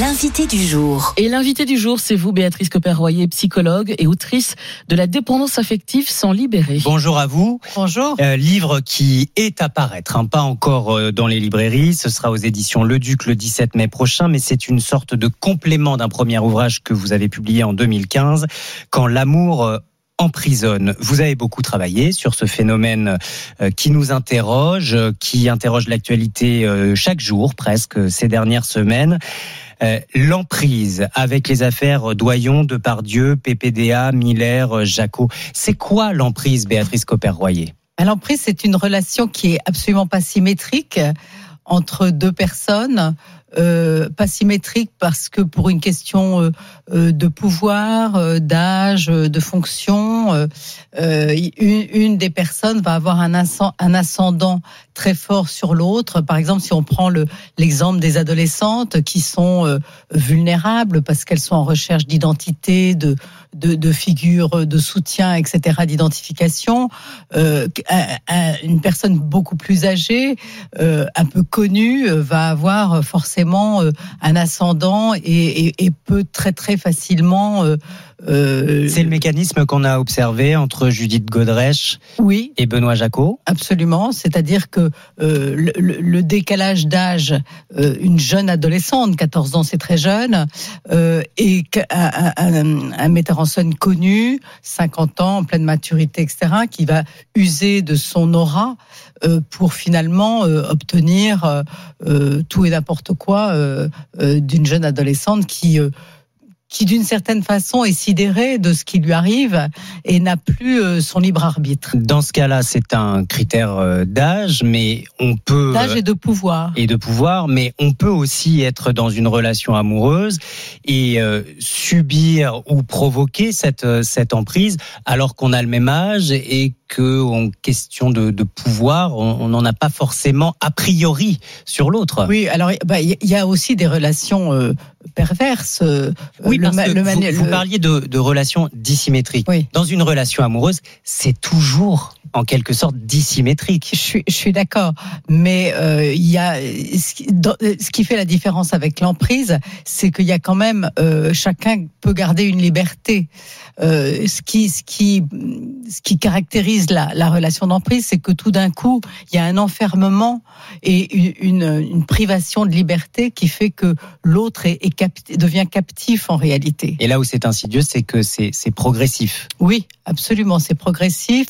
L'invité du jour. Et l'invité du jour, c'est vous, Béatrice Copper-Royer, psychologue et autrice de La dépendance affective sans libérer. Bonjour à vous. Bonjour. Euh, livre qui est à paraître, hein, pas encore euh, dans les librairies. Ce sera aux éditions Le Duc le 17 mai prochain, mais c'est une sorte de complément d'un premier ouvrage que vous avez publié en 2015, Quand l'amour euh, Vous avez beaucoup travaillé sur ce phénomène euh, qui nous interroge, euh, qui interroge l'actualité euh, chaque jour presque ces dernières semaines. L'emprise avec les affaires Doyon, Depardieu, PPDA, Miller, Jacot. C'est quoi l'emprise, Béatrice Copper-Royer L'emprise, c'est une relation qui est absolument pas symétrique entre deux personnes. Euh, pas symétrique parce que pour une question euh, euh, de pouvoir, euh, d'âge, euh, de fonction, euh, une, une des personnes va avoir un, un ascendant très fort sur l'autre. Par exemple, si on prend le- l'exemple des adolescentes qui sont vulnérables parce qu'elles sont en recherche d'identité, de, de, de figures de soutien, etc., d'identification, euh, un- un- une personne beaucoup plus âgée, euh, un peu connue, euh, va avoir forcément un ascendant et, et, et peut très très facilement. euh, C'est le mécanisme qu'on a observé entre Judith Godrèche oui, et Benoît Jacot. Absolument, c'est-à-dire que le, décalage d'âge, une jeune adolescente, 14 ans c'est très jeune, et un, un metteur en scène connu, 50 ans, en pleine maturité, etc., qui va user de son aura euh, pour finalement euh, obtenir euh, tout et n'importe quoi d'une jeune adolescente qui... qui d'une certaine façon est sidérée de ce qui lui arrive et n'a plus euh, son libre arbitre. Dans ce cas-là, c'est un critère euh, d'âge, mais on peut D'âge et de pouvoir. et de pouvoir, mais on peut aussi être dans une relation amoureuse et euh, subir ou provoquer cette cette emprise alors qu'on a le même âge et que en question de, de pouvoir, on n'en a pas forcément a priori sur l'autre. Oui, alors bah, il y a aussi des relations euh, perverses. euh, Oui, le parce que le vous, parliez de, de relations dissymétriques. Oui. Dans une relation amoureuse, c'est toujours en quelque sorte dissymétrique. Je suis, je suis d'accord, mais euh, il y a ce qui, dans- ce qui fait la différence avec l'emprise, c'est qu'il y a quand même euh, chacun peut garder une liberté. Euh, ce qui, ce qui, ce qui caractérise la, la relation d'emprise, c'est que tout d'un coup, il y a un enfermement et une, privation de liberté qui fait que l'autre est, est capti- devient captif en réalité. Et là où c'est insidieux, c'est que c'est c'est progressif. Oui, absolument, c'est progressif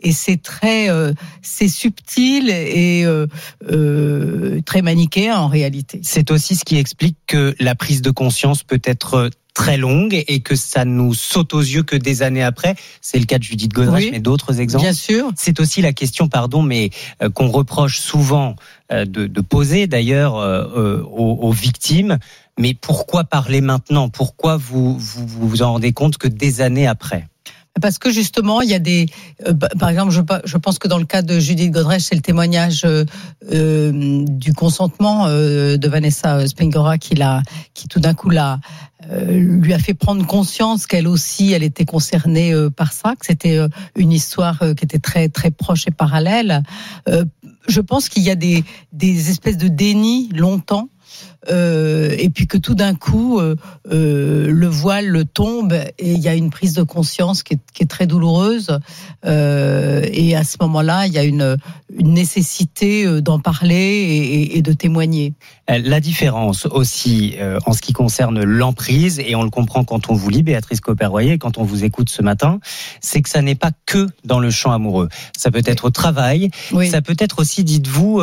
et c'est très, euh, c'est subtil et euh, euh, très manichéen en réalité. C'est aussi ce qui explique que la prise de conscience peut être très longue et que ça nous saute aux yeux que des années après. C'est le cas de Judith Godrèche, Oui. mais d'autres exemples. Bien sûr. C'est aussi la question, pardon, mais euh, qu'on reproche souvent euh, de, de poser d'ailleurs euh, aux, aux victimes. Mais pourquoi parler maintenant? Pourquoi vous, vous vous vous en rendez compte que des années après? Parce que justement, il y a des, euh, bah, par exemple, je, pense que dans le cas de Judith Godrèche, c'est le témoignage euh, euh, du consentement de Vanessa Spengora qui l'a, qui tout d'un coup l'a, lui a fait prendre conscience qu'elle aussi, elle était concernée par ça, que c'était une histoire qui était très très proche et parallèle. Je pense qu'il y a des, des espèces de déni longtemps. Euh, et puis que tout d'un coup, euh, euh, le voile tombe et il y a une prise de conscience qui est, qui est très douloureuse. Et à ce moment-là, il y a une, une nécessité d'en parler et, de témoigner. La différence aussi en ce qui concerne l'emprise, et on le comprend quand on vous lit, Béatrice Copper-Royer, quand on vous écoute ce matin, c'est que ça n'est pas que dans le champ amoureux. Ça peut être au travail, Oui. ça peut être aussi, dites-vous,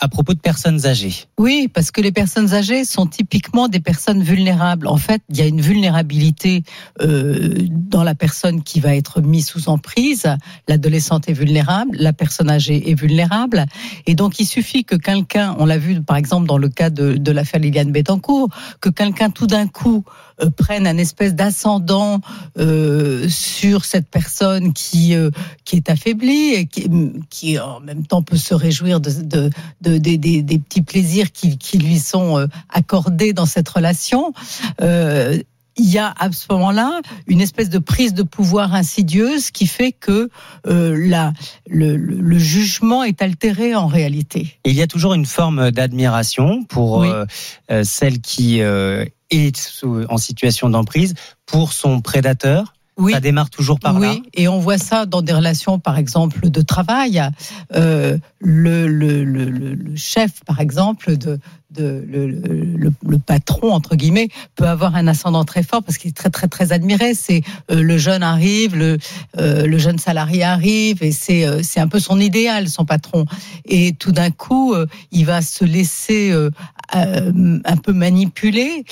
à propos de personnes âgées. Oui, parce que les personnes âgées sont typiquement des personnes vulnérables. En fait, il y a une vulnérabilité euh, dans la personne qui va être mise sous emprise. L'adolescente est vulnérable, la personne âgée est vulnérable. Et donc, il suffit que quelqu'un, on l'a vu par exemple dans le cas de, l'affaire Liliane Bettencourt, que quelqu'un tout d'un coup euh, prenne un espèce d'ascendant euh, sur cette personne qui euh, qui est affaiblie et qui, qui en même temps peut se réjouir de, de, de, des- petits plaisirs qui, qui lui sont accordés dans cette relation. Il y a à ce moment-là une espèce de prise de pouvoir insidieuse qui fait que euh, la, le, jugement est altéré en réalité. Il y a toujours une forme d'admiration pour Oui. euh, celle qui euh, est sous- en situation d'emprise pour son prédateur. Oui. Ça démarre toujours par oui, là. et on voit ça dans des relations, par exemple, de travail. Euh, le, le, le, le- le chef, par exemple, de, le, patron entre guillemets, peut avoir un ascendant très fort parce qu'il est très très très admiré. C'est euh, le jeune arrive, le, euh, le jeune salarié arrive, et c'est euh, c'est un peu son idéal, son patron. Et tout d'un coup, il va se laisser un peu manipuler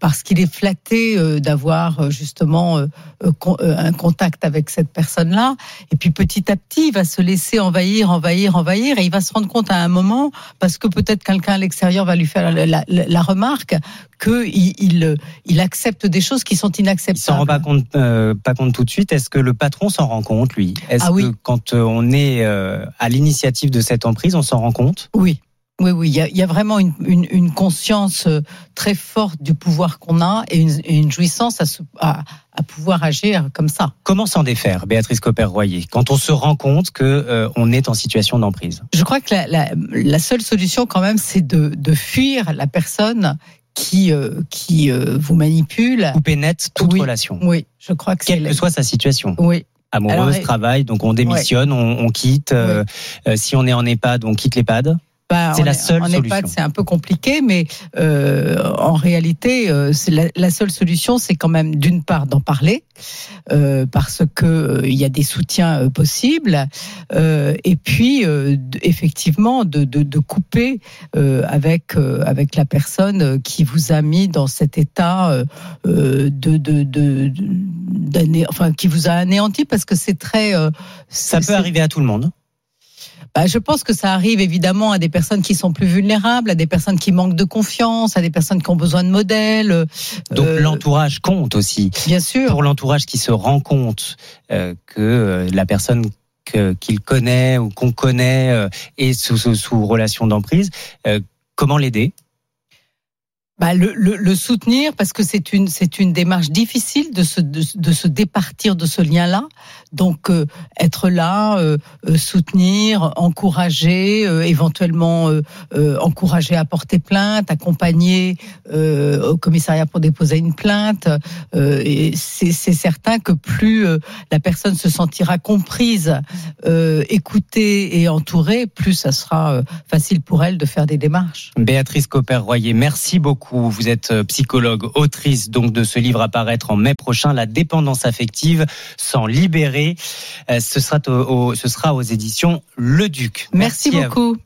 parce qu'il est flatté d'avoir justement un contact avec cette personne-là. Et puis petit à petit, il va se laisser envahir, envahir, envahir, et il va se rendre compte à un moment, parce que peut-être quelqu'un à l'extérieur va lui faire la, la- la remarque, qu'il il, il accepte des choses qui sont Il inacceptables. s'en rend pas compte, euh, pas compte tout de suite. Est-ce que le patron s'en rend compte, lui? Est-ce Ah oui. que quand euh, on est euh, à l'initiative de cette emprise, on s'en rend compte? Oui. Oui, oui, il y a, il y a vraiment une, une, une conscience euh, très forte du pouvoir qu'on a et une, et une jouissance à, se- à, à pouvoir agir comme ça. Comment s'en défaire, Béatrice Copper-Royer, quand on se rend compte que euh, on est en situation d'emprise? Je crois que la, la, la seule solution quand même, c'est de, de fuir la personne qui, euh, qui euh, vous manipule. Couper net toute Oui. relation, Oui, je crois que c'est... quelle que soit sa situation. Oui, Amoureuse, Alors, travail, donc on démissionne, on, on quitte. euh, euh, si on est en EHPAD, on quitte l'EHPAD? Bah, C'est la seule en solution. C'est un peu compliqué, mais euh, en réalité, euh, la, la seule solution, c'est quand même d'une part d'en parler, euh, parce que euh, il y a des soutiens euh, possibles, euh, et puis euh, effectivement de, de, de couper euh, avec euh, avec la personne qui vous a mis dans cet état de de enfin qui vous a anéanti, parce que c'est très euh, Ça peut arriver à tout le monde. Bah, je pense que ça arrive évidemment à des personnes qui sont plus vulnérables, à des personnes qui manquent de confiance, à des personnes qui ont besoin de modèles. Donc Euh, l'entourage compte aussi. Bien sûr. Pour l'entourage qui se rend compte euh, que euh, la personne qu'il connaît ou qu'on connaît euh, est sous, sous, sous relation d'emprise, euh, comment l'aider? Bah, le, soutenir parce que c'est une démarche difficile de se départir de ce lien-là. Donc euh, être là, euh, euh, soutenir, encourager, éventuellement encourager à porter plainte, accompagner au commissariat pour déposer une plainte. C'est certain que plus la personne se sentira comprise, écoutée et entourée, plus ça sera facile pour elle de faire des démarches. Béatrice Copper-Royer, merci beaucoup. Vous êtes euh, psychologue, autrice donc de ce livre à paraître en mai prochain, La dépendance affective sans libérer. Euh, Ce sera, au- ce sera aux éditions Le Duc. Merci, beaucoup.